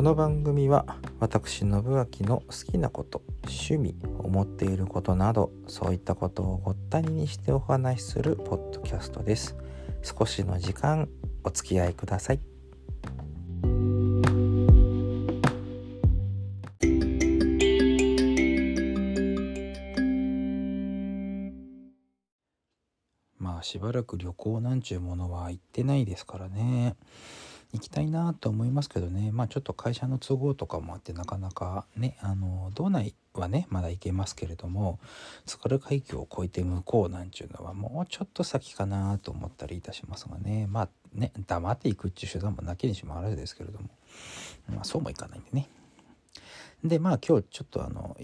この番組は私信明の好きなこと趣味思っていることなどそういったことをごったににしてお話しするポッドキャストです。少しの時間お付き合いください。まあしばらく旅行なんちゅうものは行ってないですからね。行きたいなと思いますけどね。まあちょっと会社の都合とかもあってなかなかねあの道内はねまだ行けますけれども津軽海峡を越えて向こうなんちゅうのはもうちょっと先かなと思ったりいたしますがね。まあね黙っていくっていう手段もなきにしもあらずですけれども。まあそうもいかないんでね。でまあ今日ちょっとあの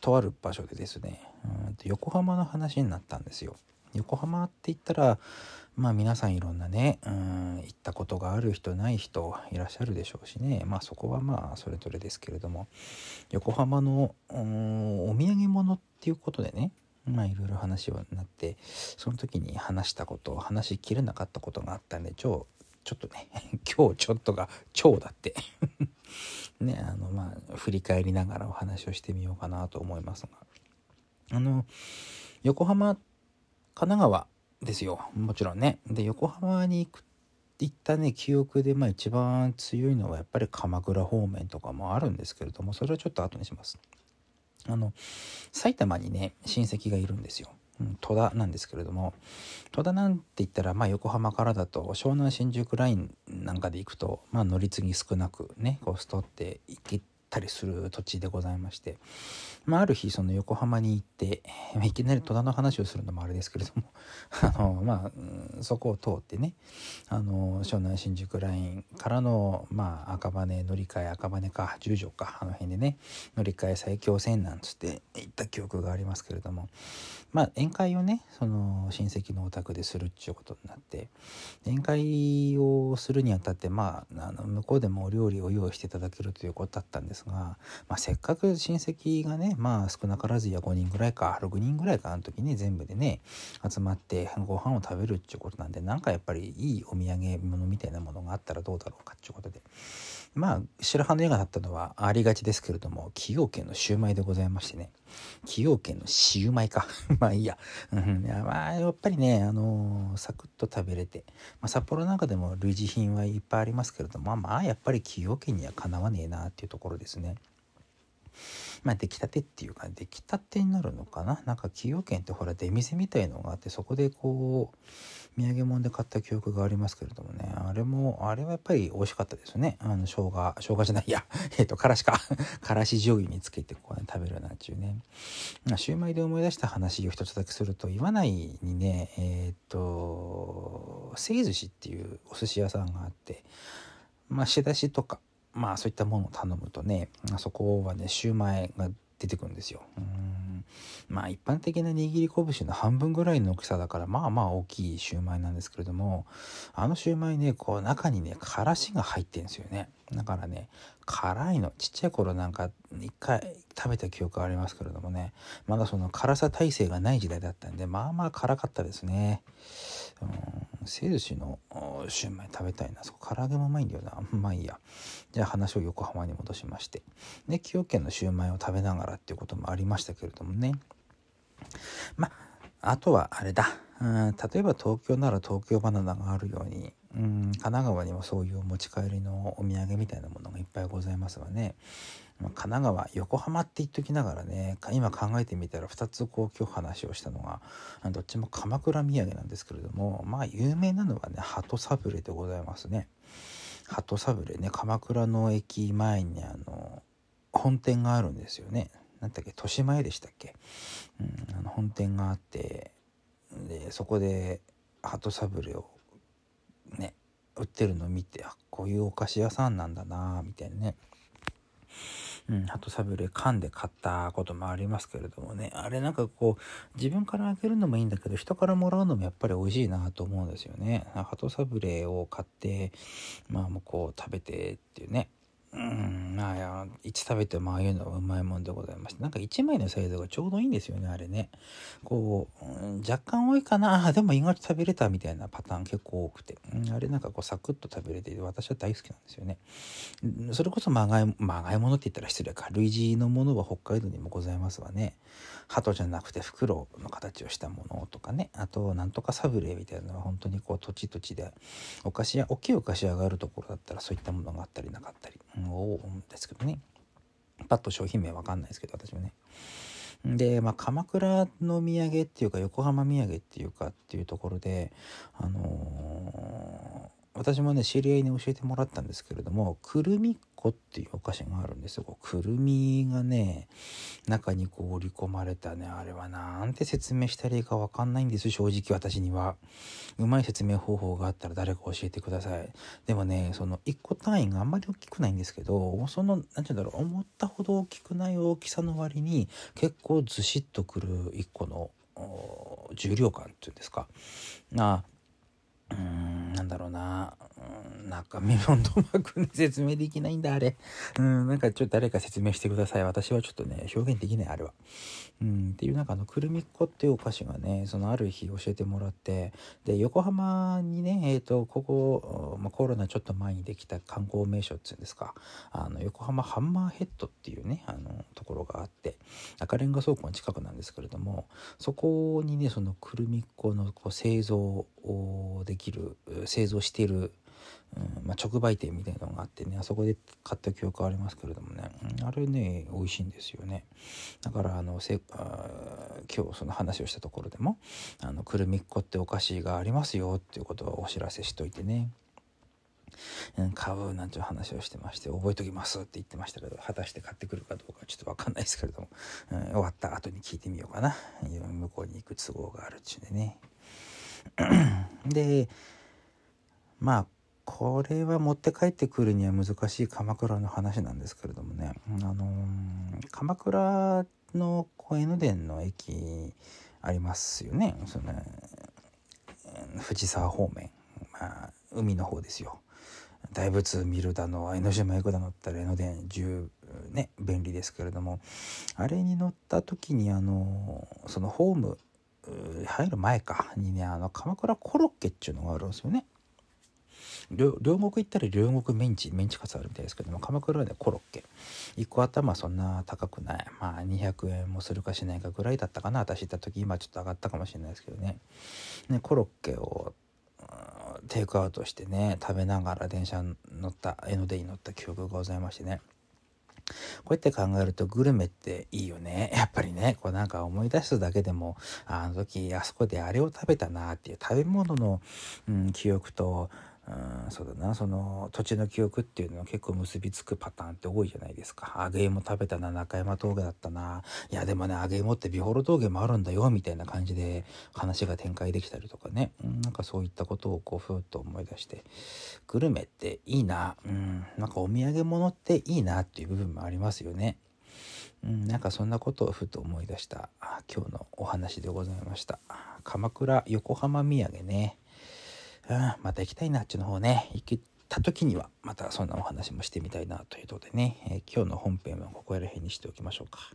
とある場所でですねうん横浜の話になったんですよ。横浜って言ったらまあ皆さんいろんなねうん行ったことがある人ない人いらっしゃるでしょうしね。まあそこはまあそれぞれですけれども。横浜のお土産物っていうことでねまあいろいろ話になってその時に話したこと話しきれなかったことがあったんで超ちょっとね 今日ちょっとが超だって。ねあのまあ振り返りながらお話をしてみようかなと思いますが。あの横浜っ神奈川ですよ。もちろんね。で横浜に行く行ったね記憶でまあ一番強いのはやっぱり鎌倉方面とかもあるんですけれどもそれはちょっと後にします。あの埼玉にね親戚がいるんですよ、うん、戸田なんですけれども。戸田なんて言ったらまあ横浜からだと湘南新宿ラインなんかで行くとまあ乗り継ぎ少なくねコストって行けたりする土地でございまして、まあ、ある日その横浜に行って、まあ、いきなり戸田の話をするのもあれですけれども あの、まあ、そこを通ってねあの湘南新宿ラインからの、まあ、赤羽乗り換え赤羽か十条かあの辺でね乗り換え埼京線なんつって行った記憶がありますけれどもまあ宴会をねその親戚のお宅でするっちゅうことになって宴会をするにあたってまああの向こうでもお料理を用意していただけるということだったんですですが、まあ、せっかく親戚がねまあ少なからずや5人ぐらいか6人ぐらいかあの時に全部でね集まってご飯を食べるっていうことなんでなんかやっぱりいいお土産物みたいなものがあったらどうだろうかっていうことで。まあ白羽の矢が立ったのはありがちですけれども崎陽軒のシューマイでございましてね。崎陽軒のシウマイか。まあいいや,、うん、いやまあやっぱりねあのー、サクッと食べれて、まあ、札幌なんかでも類似品はいっぱいありますけれどもまあまあやっぱり崎陽軒にはかなわねえなっていうところですね。まあ出来たてっていうか出来たてになるのかな？なんか崎陽軒ってほら出店みたいのがあってそこでこう土産物で買った記憶がありますけれどもね。あれもあれはやっぱり美味しかったですね。あの生姜生姜じゃないや。えっ、ー、とからしか。からし醤油につけてこう、ね、食べるなんちゅうね。まあシューマイで思い出した話を一つだけすると岩内にねえっ、ー、とせい寿司っていうお寿司屋さんがあってまあ仕出しとかまあそういったものを頼むとねそこはねシューマイが出てくるんですよ。うんまあ一般的な握り拳の半分ぐらいの大きさだからまあまあ大きいシューマイなんですけれどもあのシューマイねこう中にねからしが入ってんですよねだからね辛いの。ちっちゃい頃なんか一回食べた記憶ありますけれどもね。まだその辛さ耐性がない時代だったんでまあまあ辛かったですね。うん。せ寿司のシューマイ食べたいな。そこ唐揚げもうまいんだよな。まあいいや。じゃあ話を横浜に戻しまして。で崎陽軒のシューマイを食べながらっていうこともありましたけれどもね。まああとはあれだ。うん。例えば東京なら東京バナナがあるようにうん神奈川にもそういう持ち帰りのお土産みたいなものがいっぱいございますがねまあ神奈川横浜って言っときながらね今考えてみたら2つこう今日話をしたのがどっちも鎌倉土産なんですけれどもまあ有名なのはね鳩サブレでございますね。鳩サブレね鎌倉の駅前にあの本店があるんですよね。なんだっけ豊島屋でしたっけ、うん、あの本店があってでそこで鳩サブレをね売ってるのを見てあこういうお菓子屋さんなんだなみたいなね。うん、鳩サブレ噛んで買ったこともありますけれどもね。あれなんかこう自分からあげるのもいいんだけど人からもらうのもやっぱり美味しいなと思うんですよね。鳩サブレーを買ってまあもうこう食べてっていうね。うんまあいやいつ食べてもああいうのはうまいもんでございましてなんか1枚のサイズがちょうどいいんですよねあれね。こう、うん、若干多いかな。あでも意外と食べれたみたいなパターン結構多くて、うん、あれなんかこうサクッと食べれて私は大好きなんですよね。それこそまがいまがいものって言ったら失礼か類似のものは北海道にもございますわね。鳩じゃなくて袋の形をしたものとかね。あとなんとかサブレみたいなのは本当にこう土地土地でお菓子屋大きいお菓子屋があるところだったらそういったものがあったりなかったり、うん、思うんですけどね。パッと商品名わかんないですけど私はね。で、まあ、鎌倉の土産っていうか横浜土産っていうかっていうところであの私もね知り合いに教えてもらったんですけれどもくるみっこっていうお菓子があるんですよ。くるみがね中にこう織り込まれたねあれはなんて説明したらいいか分かんないんです。正直私には。うまい説明方法があったら誰か教えてください。でもねその1個単位があんまり大きくないんですけどその何て言うんだろう思ったほど大きくない大きさの割に結構ずしっとくる1個の重量感っていうんですか。なうーんなんだろうな。うんなんかメモンドマークで説明できないんだあれ。うんなんかちょっと誰か説明してください。私はちょっとね表現できないあれは。うんっていうなんかあのくるみっこっていうお菓子がねそのある日教えてもらってで横浜にねえっ、ー、とここ、まあ、コロナちょっと前にできた観光名所っつうんですか。あの横浜ハンマーヘッドっていうねあのところがあって赤レンガ倉庫の近くなんですけれどもそこにねそのくるみっこのこう製造をできる製造している、うんまあ、直売店みたいなのがあってねあそこで買った記憶ありますけれどもね、あれね美味しいんですよね。だからあのせあ今日その話をしたところでもあのくるみっこってお菓子がありますよっていうことをお知らせしといてね。買うなんていう話をしてまして覚えときますって言ってましたけど果たして買ってくるかどうかちょっと分かんないですけれども、うん、終わった後に聞いてみようかな。向こうに行く都合があるっちゅうでねでまあこれは持って帰ってくるには難しい鎌倉の話なんですけれどもね、あのー、鎌倉の小江ノ電の駅ありますよね。その藤沢方面、まあ、海の方ですよ。大仏見るだの江ノ島行くだのったら江ノ電10ね便利ですけれどもあれに乗った時にあのそのホーム入る前かにねあの鎌倉コロッケっていうのがあるんですよね。両国行ったら両国メンチメンチカツあるみたいですけども鎌倉はねコロッケ。1個頭そんな高くない。まあ200円もするかしないかぐらいだったかな。私行った時今ちょっと上がったかもしれないですけどね。ねコロッケをテイクアウトしてね食べながら電車に乗った江ノ電に乗った記憶がございましてねこうやって考えるとグルメっていいよね。やっぱりね、こうなんか思い出すだけでも、あの時あそこであれを食べたなっていう食べ物の、うん、記憶と、そうだなその土地の記憶っていうのは結構結びつくパターンって多いじゃないですか揚げ芋食べたな中山峠だったないやでもね揚げ芋ってビホロ峠もあるんだよみたいな感じで話が展開できたりとかね、うん、なんかそういったことをこうふーっと思い出してグルメっていいな、うん、なんかお土産物っていいなっていう部分もありますよね。うん、なんかそんなことをふと思い出した今日のお話でございました。鎌倉横浜土産ね。うん、また行きたいなあっちの方ね、行けた時にはまたそんなお話もしてみたいなということでね、えー、今日の本編はここら辺にしておきましょうか。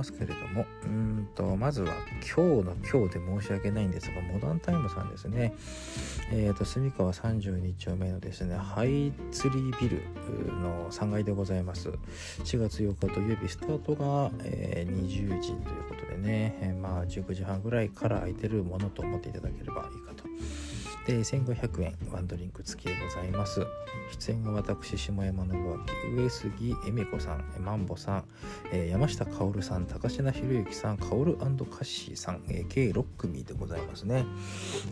ますけれども、うんと、まずは今日の今日で申し訳ないんですが、モダンタイムさんですね。えっ、ー、と、住川32丁目のですね、ハイツリービルの3階でございます。4月8日土曜日、スタートが、えー、20時ということでね、えー、まあ、19時半ぐらいから空いてるものと思っていただければいいかと。で1500円ワンドリンク付きでございます。出演が私下山信明上杉恵美子さんマンボさん、えー、山下薫さん高階博之さん薫カッシーさん、えー、計6組でございますね、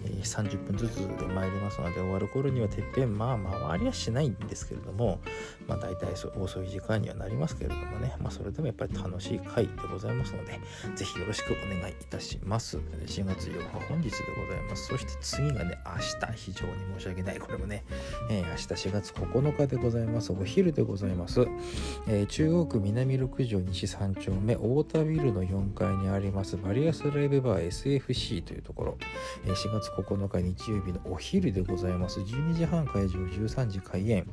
えー、30分ずつで参りますので終わる頃にはてっぺんまあ回りはしないんですけれどもまあ大体遅い時間にはなりますけれどもね。まあそれでもやっぱり楽しい回でございますのでぜひよろしくお願いいたします。4月8日本日でございます。そして次がね明日非常に申し訳ない。これもね、えー、明日4月9日でございます。お昼でございます、えー、中央区南六条西3丁目太田ビルの4階にありますバリアスライブバー SFC というところ、えー、4月9日日曜日のお昼でございます。12時半会場13時開演。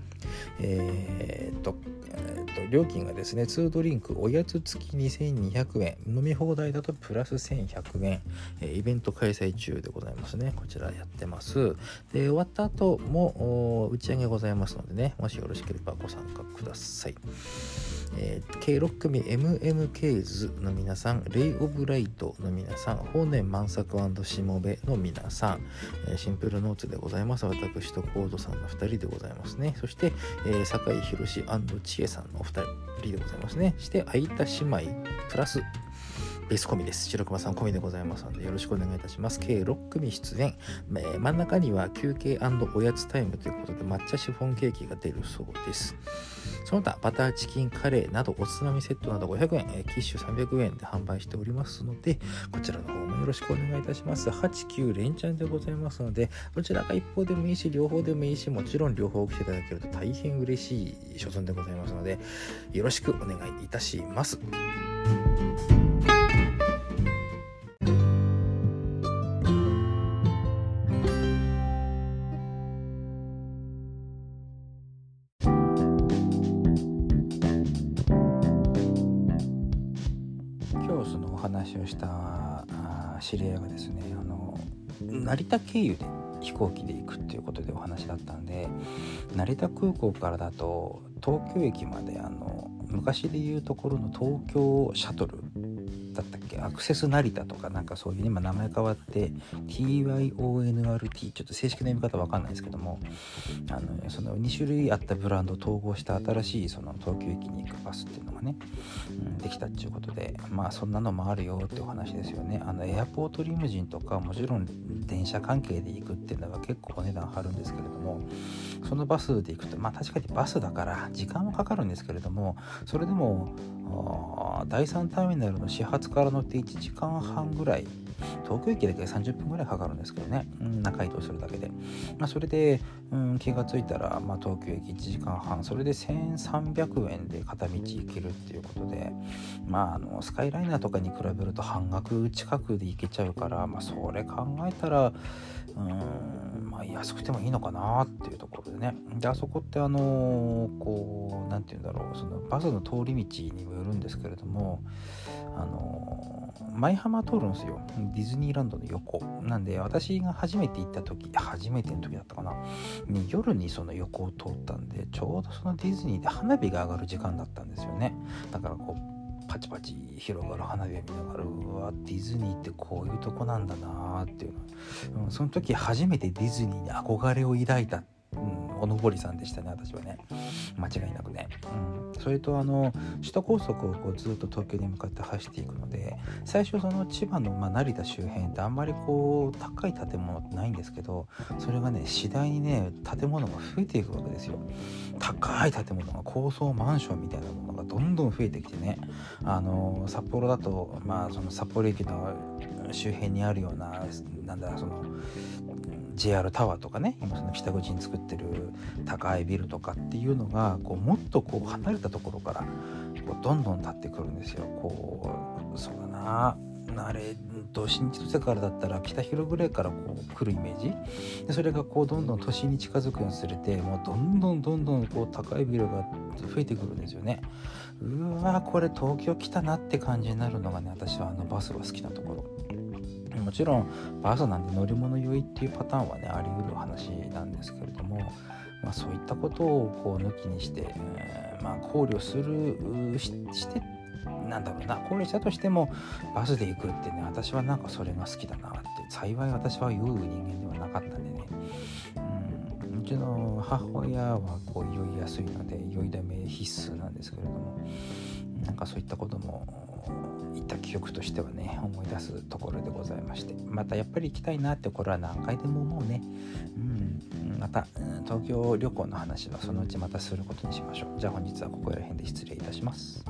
えー、っとと料金がですね2ドリンクおやつ付き2200円飲み放題だとプラス1100円、えイベント開催中でございますね。こちらやってます。で終わった後も打ち上げございますのでねもしよろしければご参加ください。えー、計6組 MMK 図の皆さん、レイ・オブ・ライトの皆さん、法然万作しもべの皆さん、シンプルノーツでございます。私とコードさんの2人でございますね。そして、えー、酒井宏千恵さんのお二人でございますね。して、空いた姉妹プラスベース込みです。白熊さん込みでございますので、よろしくお願いいたします。計6組出演。えー、真ん中には休憩おやつタイムということで、抹茶シフォンケーキが出るそうです。その他、バターチキンカレーなど、おつまみセットなど500円、えー、キッシュ300円で販売しておりますので、こちらの方もよろしくお願いいたします。8、9連チャンでございますので、どちらか一方でもいいし、両方でもいいし、もちろん両方来ていただけると大変嬉しい所存でございますので、よろしくお願いいたします。田経由で飛行機で行くっていうことでお話だったんで成田空港からだと東京駅まであの昔でいうところの東京シャトルだったっけアクセス成田とかなんかそういう今名前変わって TYONRT ちょっと正式な読み方わかんないですけどもあのその2種類あったブランドを統合した新しいその東京駅に行くバスっていうのがね、うん、できたっていうことでまあそんなのもあるよってお話ですよね。あのエアポートリムジンとかもちろん電車関係で行くっていうのは結構お値段張るんですけれどもそのバスで行くとまあ確かにバスだから時間はかかるんですけれどもそれでも第3ターミナルの始発から乗って1時間半ぐらい東京駅だけで30分ぐらいかかるんですけどね、うん、中移動するだけで、まあ、それで、うん、気が付いたら、まあ、東京駅1時間半。それで1300円で片道行けるっていうことでまああのスカイライナーとかに比べると半額近くで行けちゃうから、まあ、それ考えたらうんまあ安くてもいいのかなっていうところでね。であそこってあのこう何て言うんだろう。そのバスの通り道にもよるんですけれどもあの舞浜通るんですよ。ディズニーランドの横。なんで私が初めて行った時初めての時だったかな。に夜にその横を通ったんでちょうどそのディズニーで花火が上がる時間だったんですよね。だからこうパチパチ広がる花火を見ながらうわディズニーってこういうとこなんだなっていうの、その時初めてディズニーに憧れを抱いた、う。ん、おのぼりさんでしたね私はね。間違いなくね、うん、それとあの首都高速をこうずっと東京に向かって走っていくので最初その千葉の、まあ、成田周辺ってあんまりこう高い建物ってないんですけどそれがね次第にね建物が増えていくわけですよ。高い建物が高層マンションみたいなものがどんどん増えてきてねあの札幌だとまあその札幌駅の周辺にあるようななんだその JR タワーとかね今その北口に作ってる高いビルとかっていうのがこうもっとこう離れたところからこうどんどん立ってくるんですよ。こうそうだな。あれと新千歳からだったら北広ぐらいからこう来るイメージ。でそれがこうどんどん都心に近づくにつれてもうどんどんどんどんこう高いビルが増えてくるんですよね。うわこれ東京来たなって感じになるのがね私はあのバスが好きなところ。もちろんバスなんで乗り物酔いっていうパターンはねあり得る話なんですけれども、まあ、そういったことをこう抜きにして、えー、まあ、考慮するしてなんだろうな考慮したとしてもバスで行くってね私はなんかそれが好きだなって幸い私は酔う人間ではなかったんでね、うん、うちの母親はこう酔いやすいので酔いだめ必須なんですけれどもなんかそういったことも行った記憶としてはね思い出すところでございましてまたやっぱり行きたいなってこれは何回でも思うね。うんまた東京旅行の話はそのうちまたすることにしましょう。じゃあ本日はここら辺で失礼いたします。